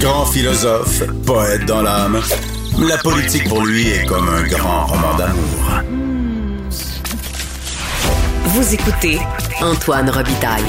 Grand philosophe, poète dans l'âme, la politique pour lui est comme un grand roman d'amour. Vous écoutez Antoine Robitaille.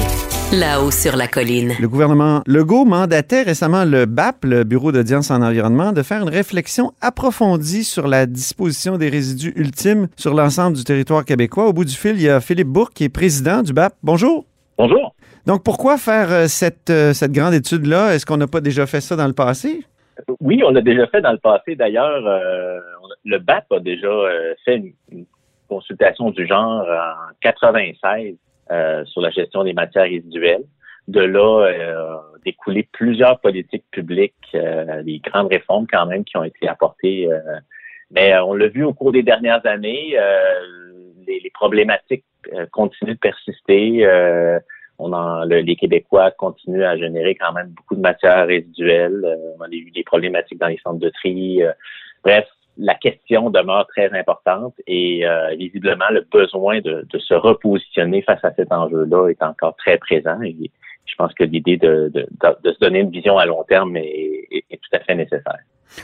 Là-haut sur la colline. Le gouvernement Legault mandatait récemment le BAP, le Bureau d'audience en environnement, de faire une réflexion approfondie sur la disposition des résidus ultimes sur l'ensemble du territoire québécois. Au bout du fil, il y a Philippe Bourque, qui est président du BAP. Bonjour. Bonjour. Donc, pourquoi faire euh, cette, euh, cette grande étude-là? Est-ce qu'on n'a pas déjà fait ça dans le passé? Oui, on l'a déjà fait dans le passé. D'ailleurs, euh, le BAP a déjà fait une, consultation du genre en 96 euh, sur la gestion des matières résiduelles. De là, découlé plusieurs politiques publiques, des grandes réformes quand même qui ont été apportées. Mais on l'a vu au cours des dernières années, les, problématiques continuent de persister. On en, le, les Québécois continuent à générer quand même beaucoup de matières résiduelles. on a eu des problématiques dans les centres de tri. bref, la question demeure très importante et euh, visiblement le besoin de, de, se repositionner face à cet enjeu-là est encore très présent et je pense que l'idée de, de, de, se donner une vision à long terme est, est, est, tout à fait nécessaire.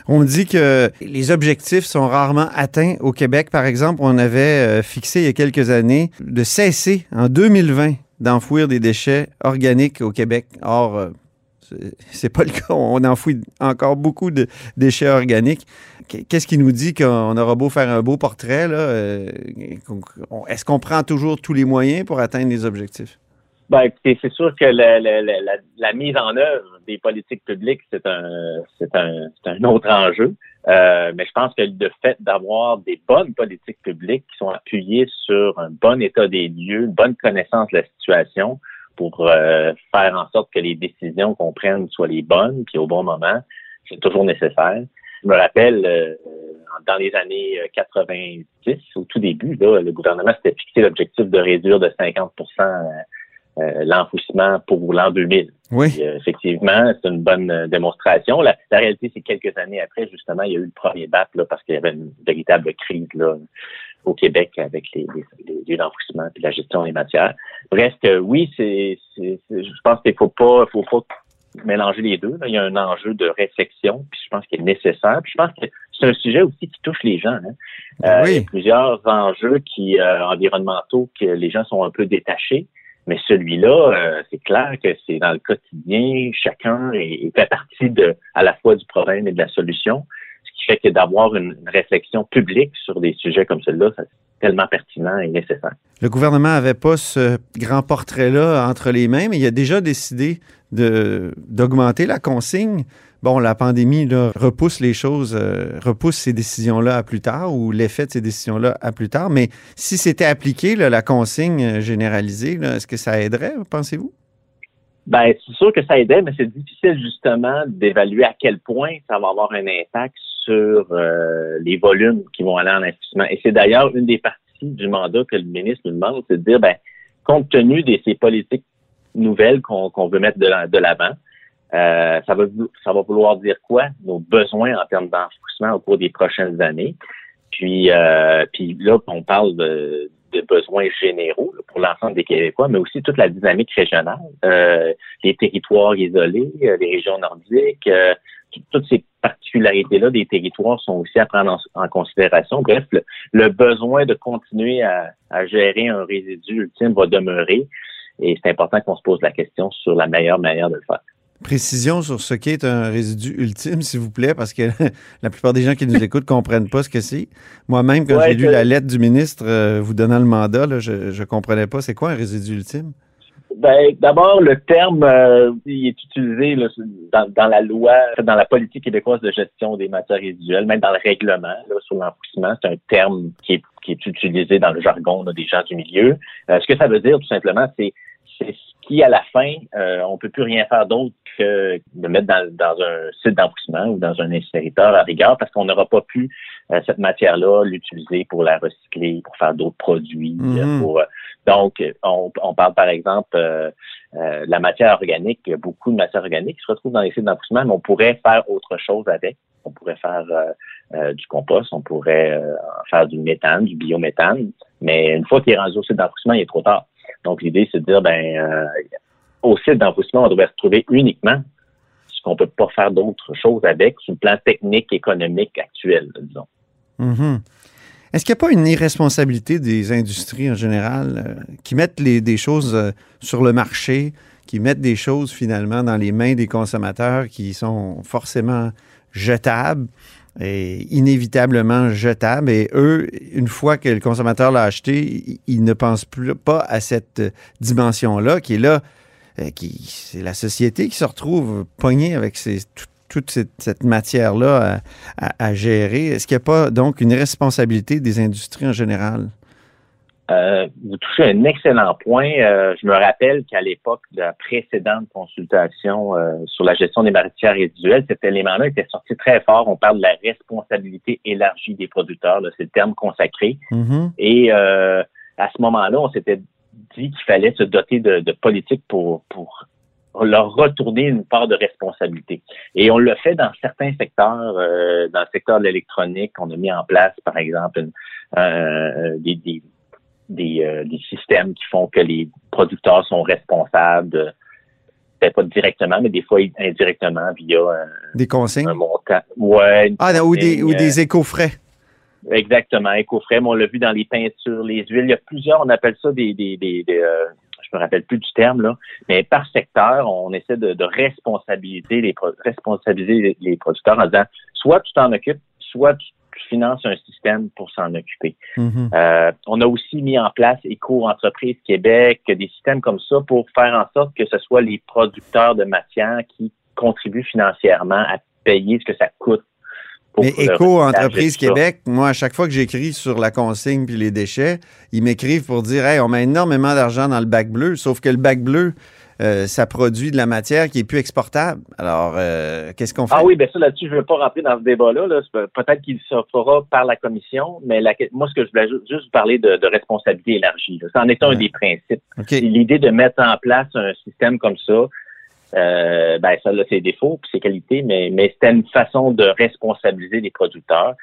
On dit que les objectifs sont rarement atteints au Québec. Par exemple, on avait euh, fixé il y a quelques années de cesser en 2020 d'enfouir des déchets organiques au Québec. Or, euh, c'est pas le cas. On enfouit encore beaucoup de déchets organiques. Qu'est-ce qui nous dit qu'on aura beau faire un beau portrait? Euh, est-ce qu'on prend toujours tous les moyens pour atteindre les objectifs? Ben, c'est sûr que la, la, la, la, mise en œuvre des politiques publiques, c'est un, c'est un, un, autre enjeu. Euh, mais je pense que le fait d'avoir des bonnes politiques publiques qui sont appuyées sur un bon état des lieux, une bonne connaissance de la situation, pour euh, faire en sorte que les décisions qu'on prenne soient les bonnes, puis au bon moment, c'est toujours nécessaire. Je me rappelle, euh, dans les années 90, au tout début, là, le gouvernement s'était fixé l'objectif de réduire de 50 euh, l'enfouissement pour l'an 2000. Oui. effectivement, c'est une bonne démonstration. La, la réalité, c'est quelques années après, justement, il y a eu le premier BAP là, parce qu'il y avait une véritable crise là, au Québec avec les, les, lieux d'enfouissement et la gestion des matières. Bref, que oui, c'est, je pense qu'il faut pas, faut pas mélanger les deux. Là. Il y a un enjeu de réflexion, puis je pense qu'il est nécessaire. Puis je pense que c'est un sujet aussi qui touche les gens. Hein. Ben oui. euh, il y a plusieurs enjeux qui euh, environnementaux que les gens sont un peu détachés. Mais celui-là, euh, c'est clair que c'est dans le quotidien, chacun est, fait partie de à la fois du problème et de la solution fait que d'avoir une, réflexion publique sur des sujets comme celui-là, c'est tellement pertinent et nécessaire. Le gouvernement n'avait pas ce grand portrait-là entre les mains, mais il a déjà décidé d'augmenter la consigne. Bon, la pandémie repousse les choses, euh, repousse ces décisions-là à plus tard ou l'effet de ces décisions-là à plus tard. Mais si c'était appliqué, la consigne généralisée, est-ce que ça aiderait, pensez-vous? Ben, c'est sûr que ça aiderait, mais c'est difficile justement d'évaluer à quel point ça va avoir un impact sur euh, les volumes qui vont aller en investissement. Et c'est d'ailleurs une des parties du mandat que le ministre nous demande, c'est de dire, ben, compte tenu de ces politiques nouvelles qu'on veut mettre de l'avant, euh, ça va ça va vouloir dire quoi? Nos besoins en termes d'enfouissement au cours des prochaines années. Puis euh, là on parle de, de besoins généraux là, pour l'ensemble des Québécois, mais aussi toute la dynamique régionale, euh, les territoires isolés, euh, les régions nordiques, euh, toutes ces particularités-là des territoires sont aussi à prendre en, en considération. Bref, le, le, besoin de continuer à, à, gérer un résidu ultime va demeurer et c'est important qu'on se pose la question sur la meilleure manière de le faire. Précision sur ce qu'est un résidu ultime, s'il vous plaît, parce que la plupart des gens qui nous écoutent ne comprennent pas ce que c'est. Moi-même, quand ouais, j'ai lu la lettre du ministre euh, vous donnant le mandat, là, je ne comprenais pas. C'est quoi un résidu ultime? Ben, d'abord, le terme euh, il est utilisé là, dans, dans, la loi, dans la politique québécoise de gestion des matières résiduelles, même dans le règlement là, sur l'enfouissement. C'est un terme qui est, qui est, utilisé dans le jargon là, des gens du milieu. Euh, ce que ça veut dire, tout simplement, c'est c'est ce qui, à la fin, euh, on peut plus rien faire d'autre que de mettre dans, dans un site d'enfouissement ou dans un incinérateur à rigueur parce qu'on n'aura pas pu euh, cette matière-là l'utiliser pour la recycler, pour faire d'autres produits. Mhm. Pour, euh, donc, on, on, parle par exemple euh, la matière organique. Il y a beaucoup de matière organique qui se retrouve dans les sites d'enfouissement, mais on pourrait faire autre chose avec. On pourrait faire du compost, on pourrait faire du méthane, du biométhane. Mais une fois qu'il est rendu au site d'enfouissement, il est trop tard. Donc, l'idée, c'est de dire, ben, euh, au site d'enfouissement, on devrait retrouver uniquement ce qu'on peut pas faire d'autre chose avec sur le plan technique, économique actuel, disons. Mhm. Est-ce qu'il n'y a pas une irresponsabilité des industries en général euh, qui mettent les, des choses euh, sur le marché, qui mettent des choses finalement dans les mains des consommateurs qui sont forcément jetables? Et inévitablement jetables. Et eux, une fois que le consommateur l'a acheté, ils ne pensent plus pas à cette dimension-là qui est là, euh, qui c'est la société qui se retrouve pognée avec toute cette, matière-là à, gérer. Est-ce qu'il n'y a pas donc une responsabilité des industries en général? Euh, vous touchez un excellent point. Euh, je me rappelle qu'à l'époque de la précédente consultation euh, sur la gestion des matières résiduelles, cet élément-là était sorti très fort. On parle de la responsabilité élargie des producteurs. C'est le terme consacré. Mm-hmm. Et à ce moment-là, on s'était dit qu'il fallait se doter de, de politiques pour, pour leur retourner une part de responsabilité. Et on le fait dans certains secteurs, euh, dans le secteur de l'électronique, on a mis en place, par exemple, euh, des, des, des, euh, des, systèmes qui font que les producteurs sont responsables, peut-être pas directement, mais des fois indirectement via des consignes? un montant. Ouais, ah, ou des, ou des éco-frais. Exactement, éco-frais. On l'a vu dans les peintures, les huiles. Il y a plusieurs, on appelle ça des, des, des, des je me rappelle plus du terme, là, mais par secteur, on essaie de, responsabiliser, les, responsabiliser les, producteurs en disant soit tu t'en occupes, soit tu, finances un système pour s'en occuper. Mm-hmm. Euh, on a aussi mis en place Éco-entreprise Québec, des systèmes comme ça pour faire en sorte que ce soit les producteurs de matière qui contribuent financièrement à payer ce que ça coûte mais Éco Entreprise Québec, moi, à chaque fois que j'écris sur la consigne puis les déchets, ils m'écrivent pour dire Hey, on met énormément d'argent dans le bac bleu, sauf que le bac bleu, euh, ça produit de la matière qui est plus exportable. Alors, euh, qu'est-ce qu'on fait? Ah oui, bien ça, là-dessus, je ne veux pas rentrer dans ce débat-là. Peut-être qu'il se fera par la commission, mais moi, ce que je voulais juste parler de, responsabilité élargie. Ça en est un des principes. L'idée de mettre en place un système comme ça, euh, ben ça a ses défauts puis ses qualités, mais, mais c'était une façon de responsabiliser les producteurs.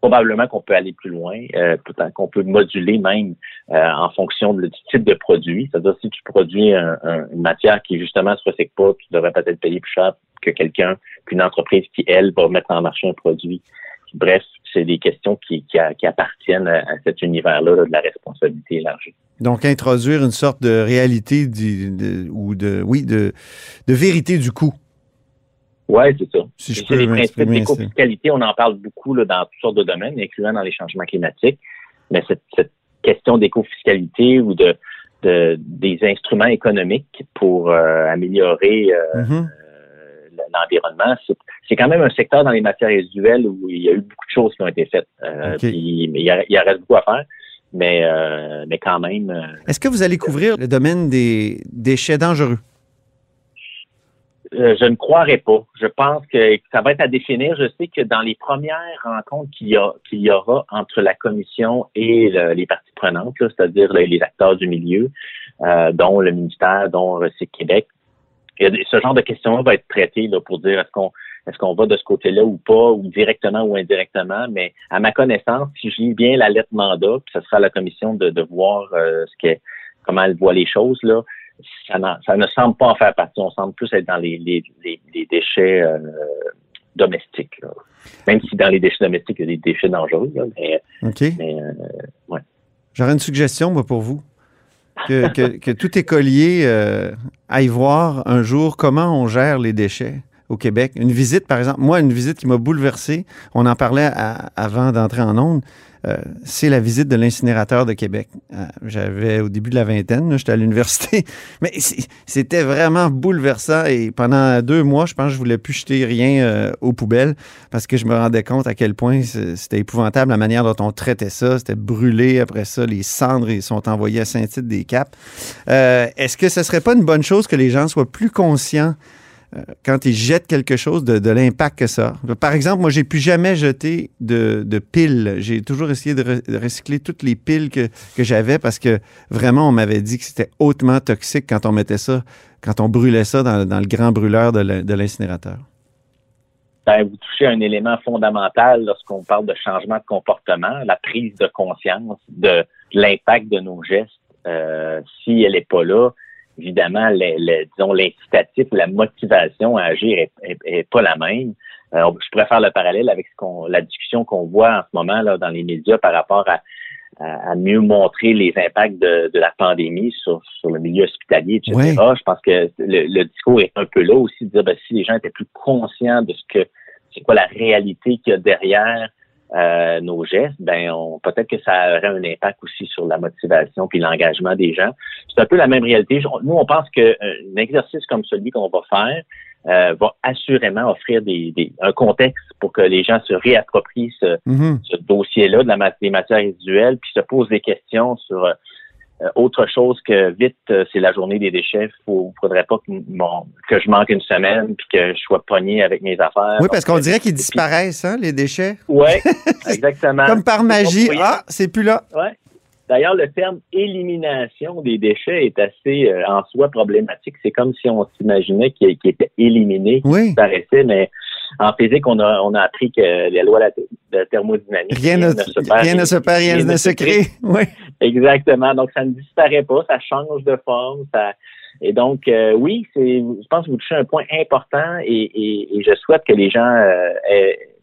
Probablement qu'on peut aller plus loin, euh, peut-être qu'on peut moduler même euh, en fonction du type de produit. C'est-à-dire si tu produis une matière qui justement se recycle pas, tu devrais peut-être payer plus cher que quelqu'un, qu'une entreprise qui, elle, va mettre en marché un produit. Bref, c'est des questions qui, qui, appartiennent à, cet univers-là de la responsabilité élargie. Donc, introduire une sorte de réalité du, ou de, oui, de, de vérité du coût. Oui, c'est ça. Si je peux les principes d'éco-fiscalité, on en parle beaucoup là, dans toutes sortes de domaines, incluant dans les changements climatiques. Mais cette, cette question d'éco-fiscalité ou de, de, des instruments économiques pour euh, améliorer euh, mm-hmm l'environnement. C'est quand même un secteur dans les matières résiduelles où il y a eu beaucoup de choses qui ont été faites. Euh, il, y a, reste beaucoup à faire. Mais, euh, mais quand même. Euh, Est-ce que vous allez couvrir le domaine des déchets dangereux? Je ne croirais pas. Je pense que ça va être à définir. Je sais que dans les premières rencontres qu'il y, y, aura entre la commission et les parties prenantes, c'est-à-dire les acteurs du milieu, dont le ministère, dont Recyc Québec, ce genre de questions-là va être traité là, pour dire est-ce qu'on est-ce qu'on va de ce côté-là ou pas, ou directement ou indirectement. Mais à ma connaissance, si je lis bien la lettre mandat, puis ce sera à la commission de, voir euh, ce comment elle voit les choses, là, ça, ça, ne semble pas en faire partie. On semble plus être dans les, les, les, déchets euh, domestiques. Là. Même si dans les déchets domestiques, il y a des déchets dangereux. Là, mais, mais euh, ouais. J'aurais une suggestion moi, pour vous que, tout écolier euh, aille voir un jour comment on gère les déchets au Québec. Une visite, par exemple, moi, une visite qui m'a bouleversé, on en parlait avant d'entrer en onde, euh, c'est la visite de l'incinérateur de Québec. Euh, j'avais au début de la vingtaine, j'étais à l'université, mais c'était vraiment bouleversant et pendant deux mois, je pense que je voulais plus jeter rien euh, aux poubelles parce que je me rendais compte à quel point c'était épouvantable la manière dont on traitait ça. C'était brûlé après ça, les cendres sont envoyées à Saint-Tite des Caps. Est-ce que ce serait pas une bonne chose que les gens soient plus conscients quand ils jettent quelque chose, de, l'impact que ça Par exemple, moi, j'ai plus jamais jeté de, piles. J'ai toujours essayé de, recycler toutes les piles que, j'avais parce que vraiment, on m'avait dit que c'était hautement toxique quand on mettait ça, quand on brûlait ça dans, le grand brûleur de l'incinérateur. Ben, vous touchez un élément fondamental lorsqu'on parle de changement de comportement, la prise de conscience de, l'impact de nos gestes. Euh, si elle n'est pas là, évidemment, disons l'incitatif, la motivation à agir est, pas la même. Euh, je pourrais faire le parallèle avec ce qu'on, la discussion qu'on voit en ce moment là dans les médias par rapport à, à, mieux montrer les impacts de, de la pandémie sur, sur, le milieu hospitalier, etc. Je pense que le, discours est un peu là aussi, de dire ben, si les gens étaient plus conscients de ce que c'est quoi la réalité qu'il y a derrière euh, nos gestes, ben on, peut-être que ça aurait un impact aussi sur la motivation puis l'engagement des gens. C'est un peu la même réalité. Nous, on pense qu'un exercice comme celui qu'on va faire euh, va assurément offrir des, un contexte pour que les gens se réapproprient ce, mm-hmm. ce dossier-là de la, des matières résiduelles puis se posent des questions sur euh, euh, autre chose que vite, euh, c'est la journée des déchets. Il faudrait pas que, que je manque une semaine puis que je sois pogné avec mes affaires. Oui, parce qu'on dirait qu'ils disparaissent, hein, les déchets. Oui, exactement. Comme par magie. Ah, c'est plus là. Oui. D'ailleurs, le terme élimination des déchets est assez euh, en soi problématique. C'est comme si on s'imaginait qu'il était éliminé, qu'il disparaissait, mais en physique, on a, on a appris que les lois de thermodynamique. Rien, ne, se perd, rien ne se perd, rien, ne se crée. Oui. Exactement. Donc, ça ne disparaît pas, ça change de forme. Ça... Et donc, euh, oui, c'est, je pense que vous touchez un point important et, et, et je souhaite que les gens euh,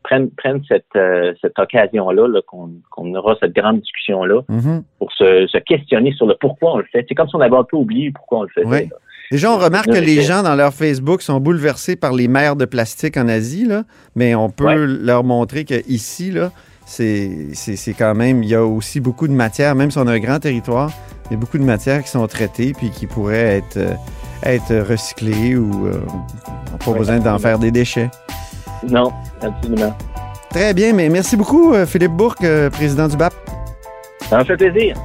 prennent, prennent cette, euh, cette occasion-là, -là, qu'on, aura cette grande discussion-là mm-hmm. pour se, se, questionner sur le pourquoi on le fait. C'est comme si on avait un peu oublié pourquoi on le fait. Oui. Déjà, on remarque que les gens dans leur Facebook sont bouleversés par les mers de plastique en Asie, là, mais on peut leur montrer qu'ici, là, c'est quand même, il y a aussi beaucoup de matières, même si on a un grand territoire, il y a beaucoup de matières qui sont traitées puis qui pourraient être, euh, être recyclées ou euh, pas besoin d'en faire des déchets. Non, absolument. Très bien, mais merci beaucoup, euh, Philippe Bourque, président du BAP. Ça m'a fait plaisir.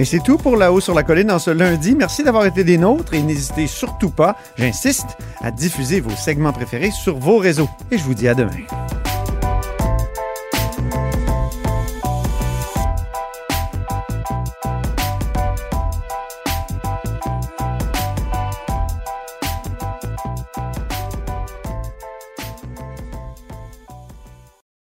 Et c'est tout pour La Haut sur la Colline en ce lundi. Merci d'avoir été des nôtres et n'hésitez surtout pas, j'insiste, à diffuser vos segments préférés sur vos réseaux. Et je vous dis à demain.